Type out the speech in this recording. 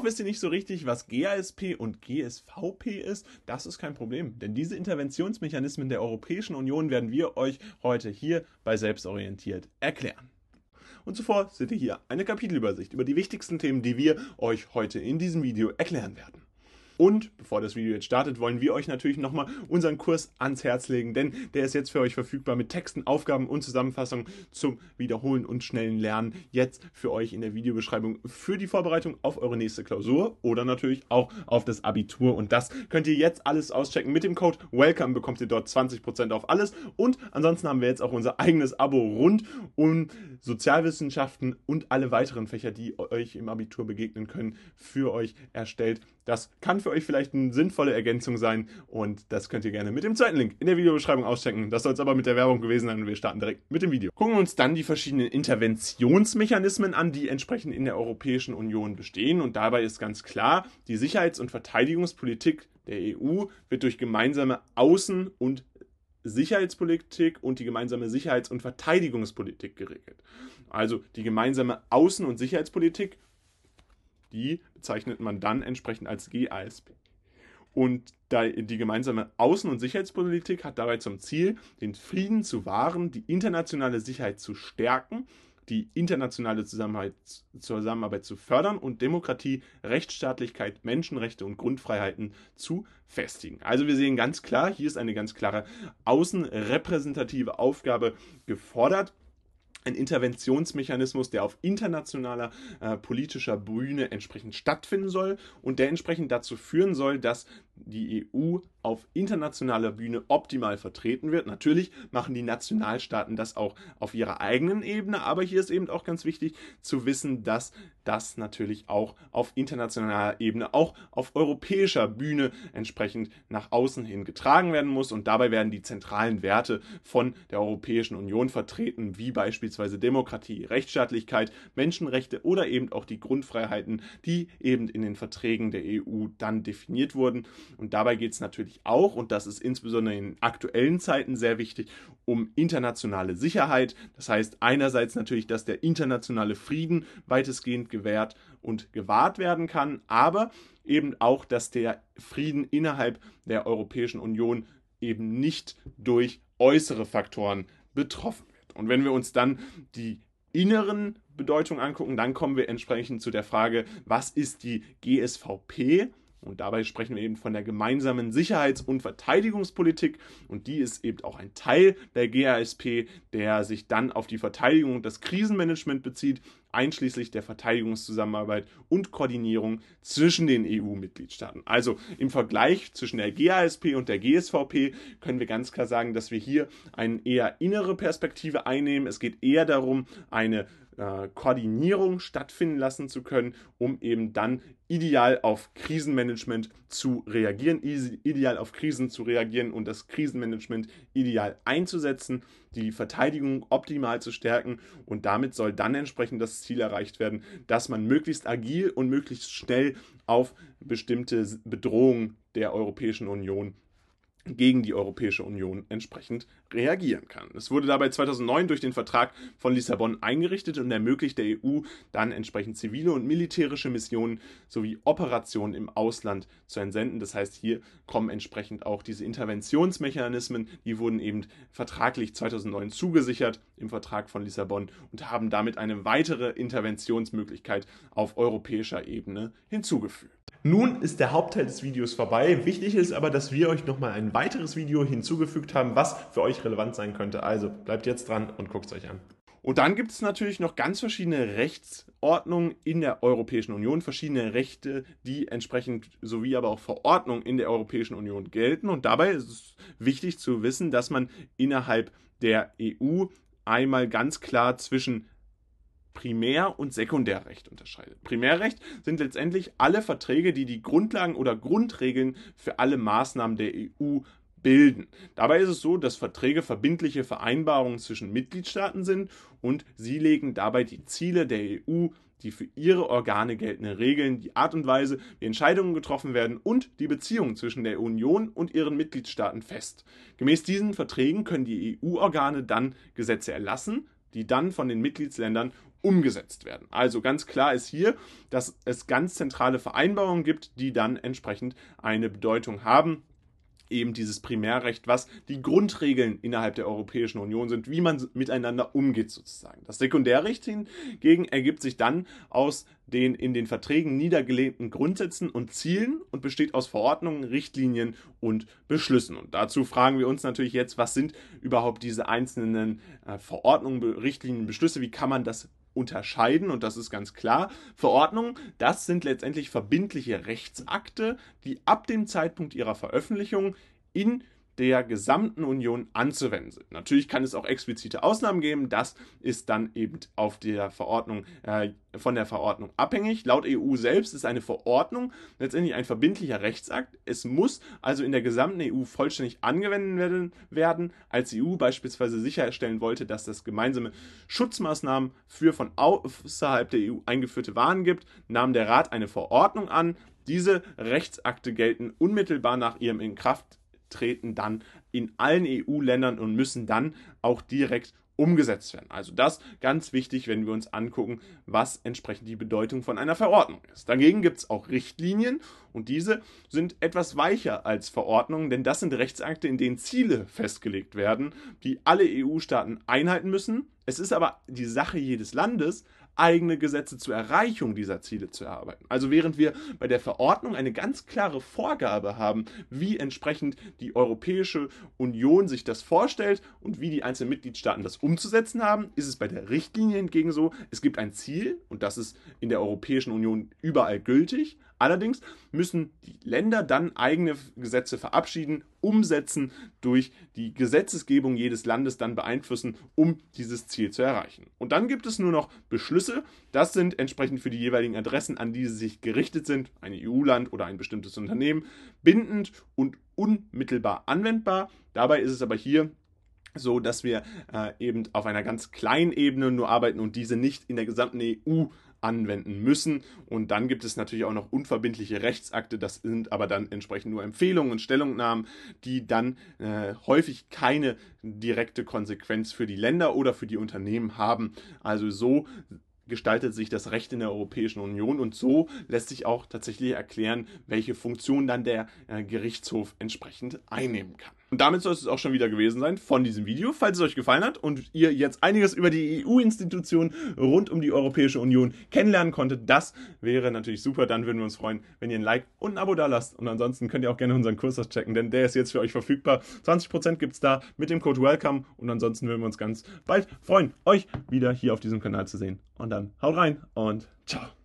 Auch wisst ihr nicht so richtig, was GASP und GSVP ist? Das ist kein Problem, denn diese Interventionsmechanismen der Europäischen Union werden wir euch heute hier bei Selbstorientiert erklären. Und zuvor seht ihr hier eine Kapitelübersicht über die wichtigsten Themen, die wir euch heute in diesem Video erklären werden. Und bevor das Video jetzt startet, wollen wir euch natürlich nochmal unseren Kurs ans Herz legen, denn der ist jetzt für euch verfügbar mit Texten, Aufgaben und Zusammenfassungen zum Wiederholen und schnellen Lernen. Jetzt für euch in der Videobeschreibung für die Vorbereitung auf eure nächste Klausur oder natürlich auch auf das Abitur. Und das könnt ihr jetzt alles auschecken. Mit dem Code WELCOME bekommt ihr dort 20% auf alles. Und ansonsten haben wir jetzt auch unser eigenes Abo rund um Sozialwissenschaften und alle weiteren Fächer, die euch im Abitur begegnen können, für euch erstellt. Das kann für euch vielleicht eine sinnvolle Ergänzung sein und das könnt ihr gerne mit dem zweiten Link in der Videobeschreibung auschecken. Das soll es aber mit der Werbung gewesen sein und wir starten direkt mit dem Video. Gucken wir uns dann die verschiedenen Interventionsmechanismen an, die entsprechend in der Europäischen Union bestehen und dabei ist ganz klar, die Sicherheits- und Verteidigungspolitik der EU wird durch gemeinsame Außen- und Sicherheitspolitik und die gemeinsame Sicherheits- und Verteidigungspolitik geregelt. Also die gemeinsame Außen- und Sicherheitspolitik die bezeichnet man dann entsprechend als GASP. Und die gemeinsame Außen- und Sicherheitspolitik hat dabei zum Ziel, den Frieden zu wahren, die internationale Sicherheit zu stärken, die internationale Zusammenarbeit, zu fördern und Demokratie, Rechtsstaatlichkeit, Menschenrechte und Grundfreiheiten zu festigen. Also wir sehen ganz klar, hier ist eine ganz klare außenrepräsentative Aufgabe gefordert ein Interventionsmechanismus, der auf internationaler äh, politischer Bühne entsprechend stattfinden soll und der entsprechend dazu führen soll, dass die EU auf internationaler Bühne optimal vertreten wird. Natürlich machen die Nationalstaaten das auch auf ihrer eigenen Ebene, aber hier ist eben auch ganz wichtig zu wissen, dass das natürlich auch auf internationaler Ebene, auch auf europäischer Bühne entsprechend nach außen hin getragen werden muss und dabei werden die zentralen Werte von der Europäischen Union vertreten, wie beispielsweise Demokratie, Rechtsstaatlichkeit, Menschenrechte oder eben auch die Grundfreiheiten, die eben in den Verträgen der EU dann definiert wurden. Und dabei geht es natürlich auch, und das ist insbesondere in aktuellen Zeiten sehr wichtig, um internationale Sicherheit. Das heißt einerseits natürlich, dass der internationale Frieden weitestgehend gewährt und gewahrt werden kann, aber eben auch, dass der Frieden innerhalb der Europäischen Union eben nicht durch äußere Faktoren betroffen wird. Und wenn wir uns dann die inneren Bedeutungen angucken, dann kommen wir entsprechend zu der Frage, was ist die GSVP? Und dabei sprechen wir eben von der gemeinsamen Sicherheits- und Verteidigungspolitik. Und die ist eben auch ein Teil der GASP, der sich dann auf die Verteidigung und das Krisenmanagement bezieht, einschließlich der Verteidigungszusammenarbeit und Koordinierung zwischen den EU-Mitgliedstaaten. Also im Vergleich zwischen der GASP und der GSVP können wir ganz klar sagen, dass wir hier eine eher innere Perspektive einnehmen. Es geht eher darum, eine äh, Koordinierung stattfinden lassen zu können, um eben dann ideal auf Krisenmanagement zu reagieren, ideal auf Krisen zu reagieren und das Krisenmanagement ideal einzusetzen, die Verteidigung optimal zu stärken. Und damit soll dann entsprechend das Ziel erreicht werden, dass man möglichst agil und möglichst schnell auf bestimmte Bedrohungen der Europäischen Union gegen die Europäische Union entsprechend reagieren kann. Es wurde dabei 2009 durch den Vertrag von Lissabon eingerichtet und ermöglicht der EU dann entsprechend zivile und militärische Missionen sowie Operationen im Ausland zu entsenden. Das heißt, hier kommen entsprechend auch diese Interventionsmechanismen, die wurden eben vertraglich 2009 zugesichert im Vertrag von Lissabon und haben damit eine weitere Interventionsmöglichkeit auf europäischer Ebene hinzugefügt. Nun ist der Hauptteil des Videos vorbei. Wichtig ist aber, dass wir euch nochmal ein weiteres Video hinzugefügt haben, was für euch relevant sein könnte. Also bleibt jetzt dran und guckt es euch an. Und dann gibt es natürlich noch ganz verschiedene Rechtsordnungen in der Europäischen Union, verschiedene Rechte, die entsprechend sowie aber auch Verordnungen in der Europäischen Union gelten. Und dabei ist es wichtig zu wissen, dass man innerhalb der EU einmal ganz klar zwischen Primär- und Sekundärrecht unterscheidet. Primärrecht sind letztendlich alle Verträge, die die Grundlagen oder Grundregeln für alle Maßnahmen der EU bilden. Dabei ist es so, dass Verträge verbindliche Vereinbarungen zwischen Mitgliedstaaten sind und sie legen dabei die Ziele der EU, die für ihre Organe geltenden Regeln, die Art und Weise, wie Entscheidungen getroffen werden und die Beziehungen zwischen der Union und ihren Mitgliedstaaten fest. Gemäß diesen Verträgen können die EU-Organe dann Gesetze erlassen, die dann von den Mitgliedsländern umgesetzt werden. Also ganz klar ist hier, dass es ganz zentrale Vereinbarungen gibt, die dann entsprechend eine Bedeutung haben eben dieses Primärrecht, was die Grundregeln innerhalb der Europäischen Union sind, wie man miteinander umgeht sozusagen. Das Sekundärrecht hingegen ergibt sich dann aus den in den Verträgen niedergelegten Grundsätzen und Zielen und besteht aus Verordnungen, Richtlinien und Beschlüssen. Und dazu fragen wir uns natürlich jetzt, was sind überhaupt diese einzelnen äh, Verordnungen, Richtlinien, Beschlüsse, wie kann man das unterscheiden und das ist ganz klar. Verordnungen, das sind letztendlich verbindliche Rechtsakte, die ab dem Zeitpunkt ihrer Veröffentlichung in der gesamten Union anzuwenden sind. Natürlich kann es auch explizite Ausnahmen geben, das ist dann eben auf der Verordnung, äh, von der Verordnung abhängig. Laut EU selbst ist eine Verordnung letztendlich ein verbindlicher Rechtsakt. Es muss also in der gesamten EU vollständig angewendet werden. Als EU beispielsweise sicherstellen wollte, dass es gemeinsame Schutzmaßnahmen für von außerhalb der EU eingeführte Waren gibt, nahm der Rat eine Verordnung an. Diese Rechtsakte gelten unmittelbar nach ihrem Inkraft treten dann in allen EU-Ländern und müssen dann auch direkt umgesetzt werden. Also das ganz wichtig, wenn wir uns angucken, was entsprechend die Bedeutung von einer Verordnung ist. Dagegen gibt es auch Richtlinien und diese sind etwas weicher als Verordnungen, denn das sind Rechtsakte, in denen Ziele festgelegt werden, die alle EU-Staaten einhalten müssen. Es ist aber die Sache jedes Landes, eigene Gesetze zur Erreichung dieser Ziele zu erarbeiten. Also während wir bei der Verordnung eine ganz klare Vorgabe haben, wie entsprechend die Europäische Union sich das vorstellt und wie die einzelnen Mitgliedstaaten das umzusetzen haben, ist es bei der Richtlinie hingegen so, es gibt ein Ziel und das ist in der Europäischen Union überall gültig, Allerdings müssen die Länder dann eigene Gesetze verabschieden, umsetzen, durch die Gesetzesgebung jedes Landes dann beeinflussen, um dieses Ziel zu erreichen. Und dann gibt es nur noch Beschlüsse. Das sind entsprechend für die jeweiligen Adressen, an die sie sich gerichtet sind, ein EU-Land oder ein bestimmtes Unternehmen, bindend und unmittelbar anwendbar. Dabei ist es aber hier so, dass wir äh, eben auf einer ganz kleinen Ebene nur arbeiten und diese nicht in der gesamten EU anwenden müssen. Und dann gibt es natürlich auch noch unverbindliche Rechtsakte, das sind aber dann entsprechend nur Empfehlungen und Stellungnahmen, die dann äh, häufig keine direkte Konsequenz für die Länder oder für die Unternehmen haben. Also so gestaltet sich das Recht in der Europäischen Union und so lässt sich auch tatsächlich erklären, welche Funktion dann der äh, Gerichtshof entsprechend einnehmen kann. Und damit soll es auch schon wieder gewesen sein von diesem Video. Falls es euch gefallen hat und ihr jetzt einiges über die EU-Institutionen rund um die Europäische Union kennenlernen konntet, das wäre natürlich super. Dann würden wir uns freuen, wenn ihr ein Like und ein Abo da lasst. Und ansonsten könnt ihr auch gerne unseren Kurs auschecken, denn der ist jetzt für euch verfügbar. 20% gibt es da mit dem Code WELCOME. Und ansonsten würden wir uns ganz bald freuen, euch wieder hier auf diesem Kanal zu sehen. Und dann haut rein und ciao.